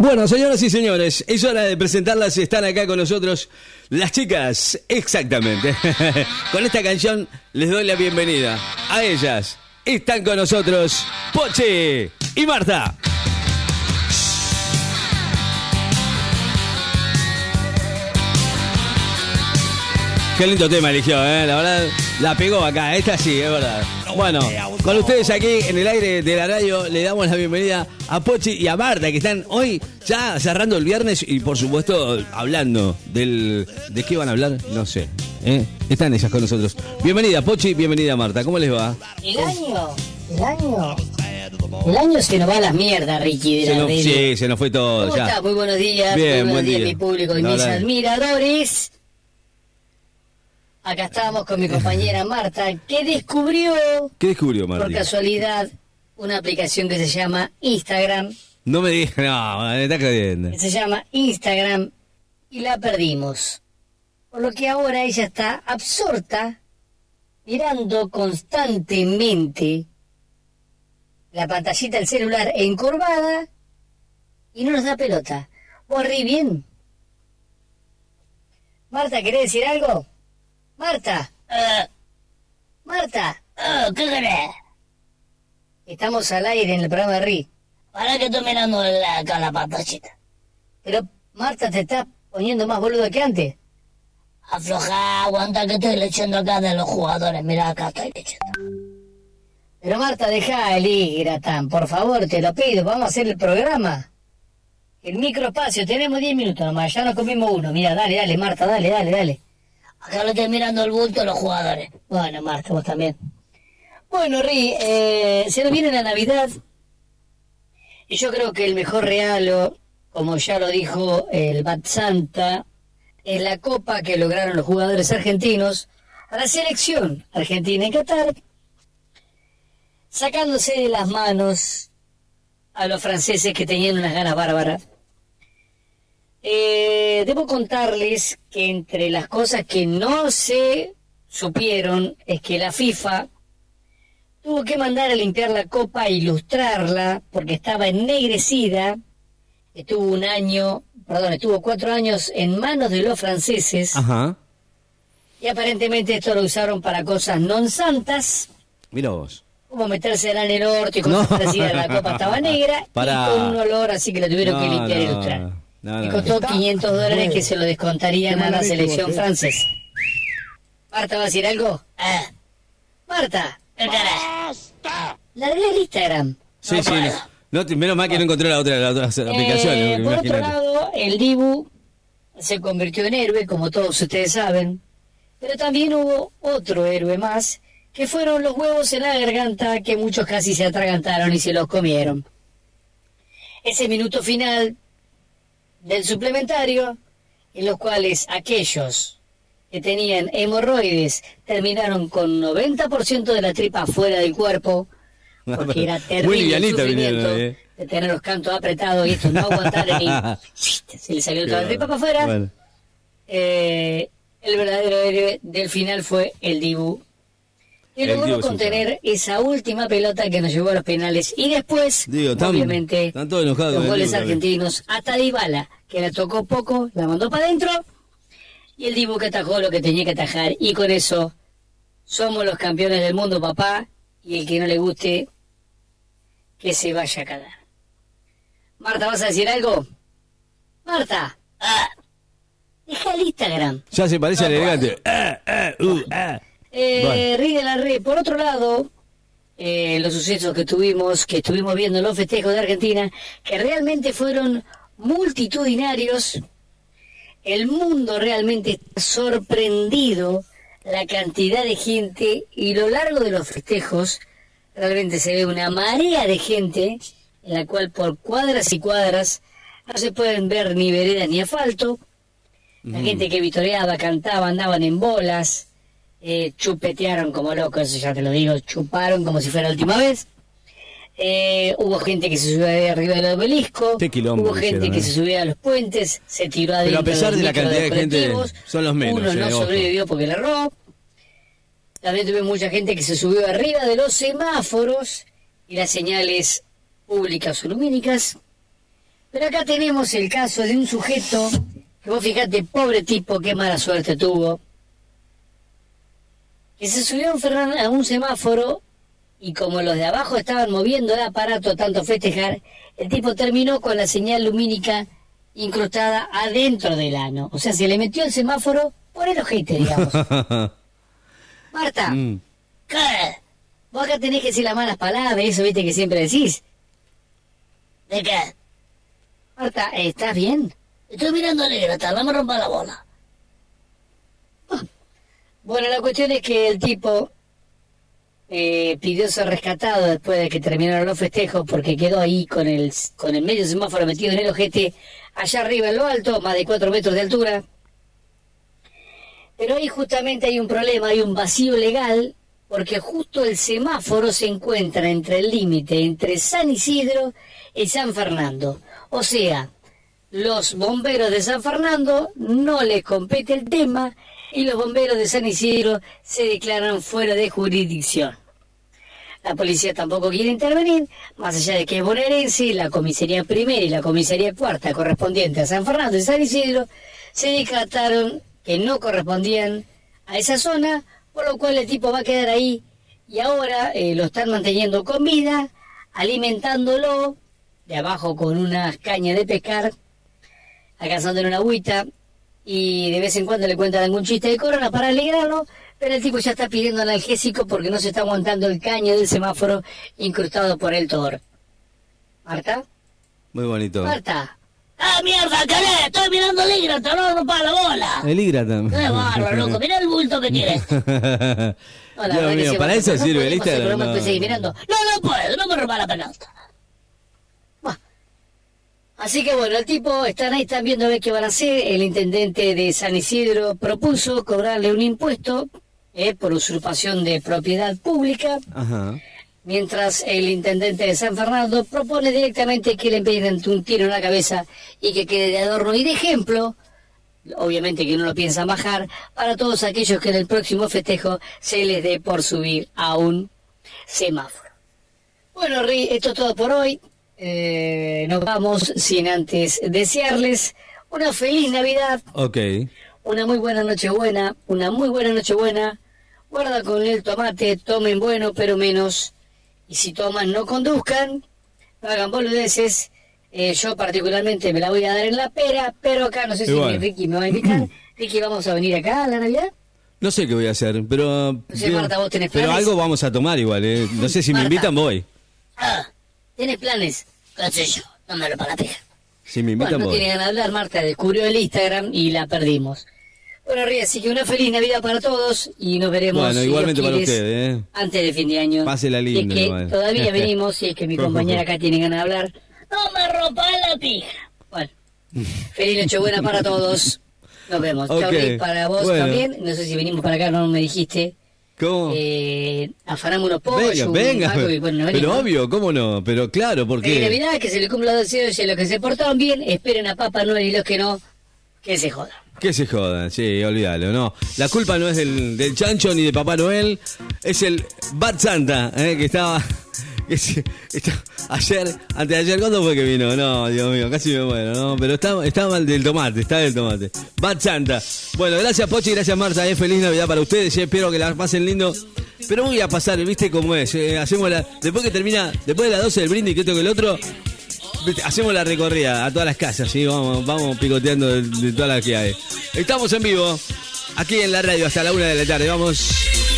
Bueno, señoras y señores, es hora de presentarlas. Están acá con nosotros las chicas, exactamente. con esta canción les doy la bienvenida a ellas. Están con nosotros Poche y Marta. Qué lindo tema eligió, ¿eh? La verdad, la pegó acá. Esta sí, es verdad. Bueno, con ustedes aquí en el aire de la radio le damos la bienvenida a Pochi y a Marta, que están hoy ya cerrando el viernes y por supuesto hablando del... ¿De qué van a hablar? No sé. ¿eh? Están ellas con nosotros. Bienvenida Pochi, bienvenida Marta. ¿Cómo les va? El año, el año. El año se nos va a las mierdas, Ricky. De Se la nos- sí, se nos fue todo ¿Cómo ya. está? Muy buenos días. Bien, muy buenos buen días, día. mi público y No, mis admiradores. Acá estamos con mi compañera Marta, que descubrió, ¿Qué descubrió por casualidad, una aplicación que se llama Instagram. No me digas, no, me está creyendo. se llama Instagram y la perdimos. Por lo que ahora ella está absorta mirando constantemente la pantallita del celular encorvada y no nos da pelota. ¿Vos rí bien? Marta, ¿querés decir algo? Marta. Marta. ¿Qué querés? Estamos al aire en el programa de RI. Para que estoy mirando la, acá la pantallita. Pero Marta te está poniendo más boludo que antes. Afloja, aguanta que estoy leyendo acá de los jugadores. Mira, acá estoy leyendo. Pero Marta, deja el Igratán, por favor, te lo pido, vamos a hacer el programa. El microespacio, tenemos 10 minutos nomás, ya nos comimos uno. Mira, dale, dale, Marta, dale, dale, dale. Acá le estoy mirando el bulto los jugadores. Bueno, Marta, vos también. Bueno, Ri, eh, se nos viene la Navidad. Y yo creo que el mejor regalo, como ya lo dijo el Bat Santa, es la copa que lograron los jugadores argentinos a la selección argentina en Qatar, sacándose de las manos a los franceses que tenían unas ganas bárbaras. Eh, debo contarles que entre las cosas que no se supieron es que la FIFA tuvo que mandar a limpiar la copa e ilustrarla porque estaba ennegrecida. Estuvo un año, perdón, estuvo cuatro años en manos de los franceses Ajá. y aparentemente esto lo usaron para cosas non santas, Mira vos. como metérsela en el orto y cosas No. parecidas. La copa estaba negra y con un olor así que la tuvieron que limpiar y no, ilustrar. No, no. costó 500 dólares que se lo descontarían a la selección vos, eh. francesa. Marta, ¿va a decir algo? Eh, Marta, ¿qué querés? larga el Instagram. Sí, No sí. no- menos mal que no encontré la otra, la otra aplicación. Eh, por otro lado, el Dibu se convirtió en héroe, como todos ustedes saben, pero también hubo otro héroe más, que fueron los huevos en la garganta que muchos casi se atragantaron y se los comieron. Ese minuto final del suplementario, en los cuales aquellos que tenían hemorroides terminaron con 90% de la tripa fuera del cuerpo, porque era terrible el sufrimiento vinieron, eh. de tener los cantos apretados y estos no aguantaron y se le salió toda la tripa para afuera. Bueno. Eh, el verdadero héroe del final fue el Dibu. Y logró contener esa última pelota que nos llevó a los penales. Y después, Digo, tan- obviamente, enojados los con el goles argentinos. Hasta Dybala, que la tocó poco, la mandó para adentro. Y el Dibu que atajó lo que tenía que atajar. Y con eso, somos los campeones del mundo, papá. Y el que no le guste, que se vaya a cagar. Marta, ¿vas a decir algo? Marta. Ah, Deja el Instagram. Ya se parece al elegante. Ah, ah, uh, ah. Eh, Bueno. Ri de la Red. Por otro lado, eh, los sucesos que tuvimos, que estuvimos viendo en los festejos de Argentina, que realmente fueron multitudinarios. El mundo realmente está sorprendido la cantidad de gente y lo largo de los festejos realmente se ve una marea de gente en la cual por cuadras y cuadras no se pueden ver ni veredas ni asfalto. La gente que vitoreaba, cantaba, andaban en bolas, eh, chupetearon como locos, eso ya te lo digo, chuparon como si fuera la última vez. Eh, hubo gente que se subió de arriba del obelisco, hubo gente hicieron, que eh. se subía a los puentes, se tiró Pero adentro a pesar de la cantidad de gente, son los menos, Uno no sobrevivió porque le erró. También tuve mucha gente que se subió arriba de los semáforos y las señales públicas o lumínicas. Pero acá tenemos el caso de un sujeto que vos fijate, pobre tipo, qué mala suerte tuvo, que se subió a un, ferran- a un semáforo y como los de abajo estaban moviendo el aparato tanto festejar, el tipo terminó con la señal lumínica incrustada adentro del ano. O sea, se le metió el semáforo por el ojete, digamos. Marta, Mm. ¿Qué? vos acá tenés que decir las malas palabras, eso viste que siempre decís. ¿De qué? Marta, ¿estás bien? Estoy mirando libreta, no me rompa la bola. Bueno, la cuestión es que el tipo eh, pidió ser rescatado después de que terminaron los festejos porque quedó ahí con el, con el medio semáforo metido en el ojete, allá arriba en lo alto, más de cuatro metros de altura. Pero ahí justamente hay un problema, hay un vacío legal, porque justo el semáforo se encuentra entre el límite entre San Isidro y San Fernando. O sea, los bomberos de San Fernando no les compete el tema y los bomberos de San Isidro se declaran fuera de jurisdicción. La policía tampoco quiere intervenir, más allá de que es bonaerense, la comisaría primera y la comisaría cuarta correspondiente a San Fernando y San Isidro se declararon que no correspondían a esa zona, por lo cual el tipo va a quedar ahí y ahora eh, lo están manteniendo con vida, alimentándolo de abajo con unas cañas de pescar, alcanzándole una agüita y de vez en cuando le cuentan algún chiste de corona para alegrarlo, pero el tipo ya está pidiendo analgésico porque no se está aguantando el caño del semáforo incrustado por el Thor. ¿Marta? Muy bonito. Marta. ¡Ah, mierda, calé! Estoy mirando libreta, no me rompa la bola. El Igrata. ¡Qué bárbaro, loco! Mirá el bulto que tiene. No, la Dios verdad que mío, sí, para eso no sirve el Instagram. programa no. No, no puedo, no me rompa la pelota. Así que bueno, el tipo, están ahí, están viendo a ver qué van a hacer. El intendente de San Isidro propuso cobrarle un impuesto eh, por usurpación de propiedad pública, Ajá. mientras el intendente de San Fernando propone directamente que le peguen un tiro en la cabeza y que quede de adorno y de ejemplo, obviamente que no lo piensan bajar, para todos aquellos que en el próximo festejo se les dé por subir a un semáforo. Bueno, Ri, esto es todo por hoy. Eh, nos vamos sin antes desearles una feliz Navidad, Ok. una muy buena Nochebuena, una muy buena Nochebuena. Guarda con el tomate, tomen bueno pero menos. Y si toman, no conduzcan, no hagan boludeces. Eh, yo particularmente me la voy a dar en la pera, pero acá no sé si. Ricky me va a invitar. Ricky, ¿vamos a venir acá a la Navidad? No sé qué voy a hacer, pero. No sé, Marta, ¿vos tenés Pero planes? algo vamos a tomar igual, ¿eh? No sé si me invitan, voy. Ah, ¿Tienes planes? qué sé yo, no me lo para la pija. Si me Bueno, invitan, no voy. tiene ganas de hablar, Marta descubrió el Instagram y la perdimos. Bueno, Ría, así que una feliz Navidad para todos y nos veremos. Bueno, si igualmente para ustedes, ¿eh? Antes de fin de año. Pásela lindo, De que igual. todavía venimos, si es que mi compañera acá tiene ganas de hablar. No me rompa la pija. Bueno, feliz Nochebuena para todos. Nos vemos. Chao, Ok, Rick, para vos bueno. también. No sé si venimos para acá, no me dijiste. ¿Cómo? Eh, afanamos unos pollos. venga, venga. y bueno, no pero obvio, ¿cómo no? Pero claro, porque. Navidad, que se le cumplan los deseos y a los que se portaron bien, esperen a Papá Noel y los que no, que se jodan. Que se jodan, sí, olvídalo, no. La culpa no es del, del chancho ni de Papá Noel, es el Bad Santa, ¿eh? que estaba. Ayer, antes de ayer, ¿cuándo fue que vino? No, Dios mío, casi me muero, ¿no? Pero está, está mal del tomate, está del tomate. Bad Santa. Bueno, gracias Pochi, gracias Marta, eh, feliz Navidad para ustedes, eh, espero que la pasen lindo. Pero voy a pasar, ¿viste cómo es? eh, hacemos la, después que termina, después de las 12 del brindis, que esto que el otro, Hacemos la recorrida a todas las casas, ¿sí? Vamos, vamos picoteando de todas las que hay. Estamos en vivo, aquí en la radio hasta la una de la tarde. Vamos.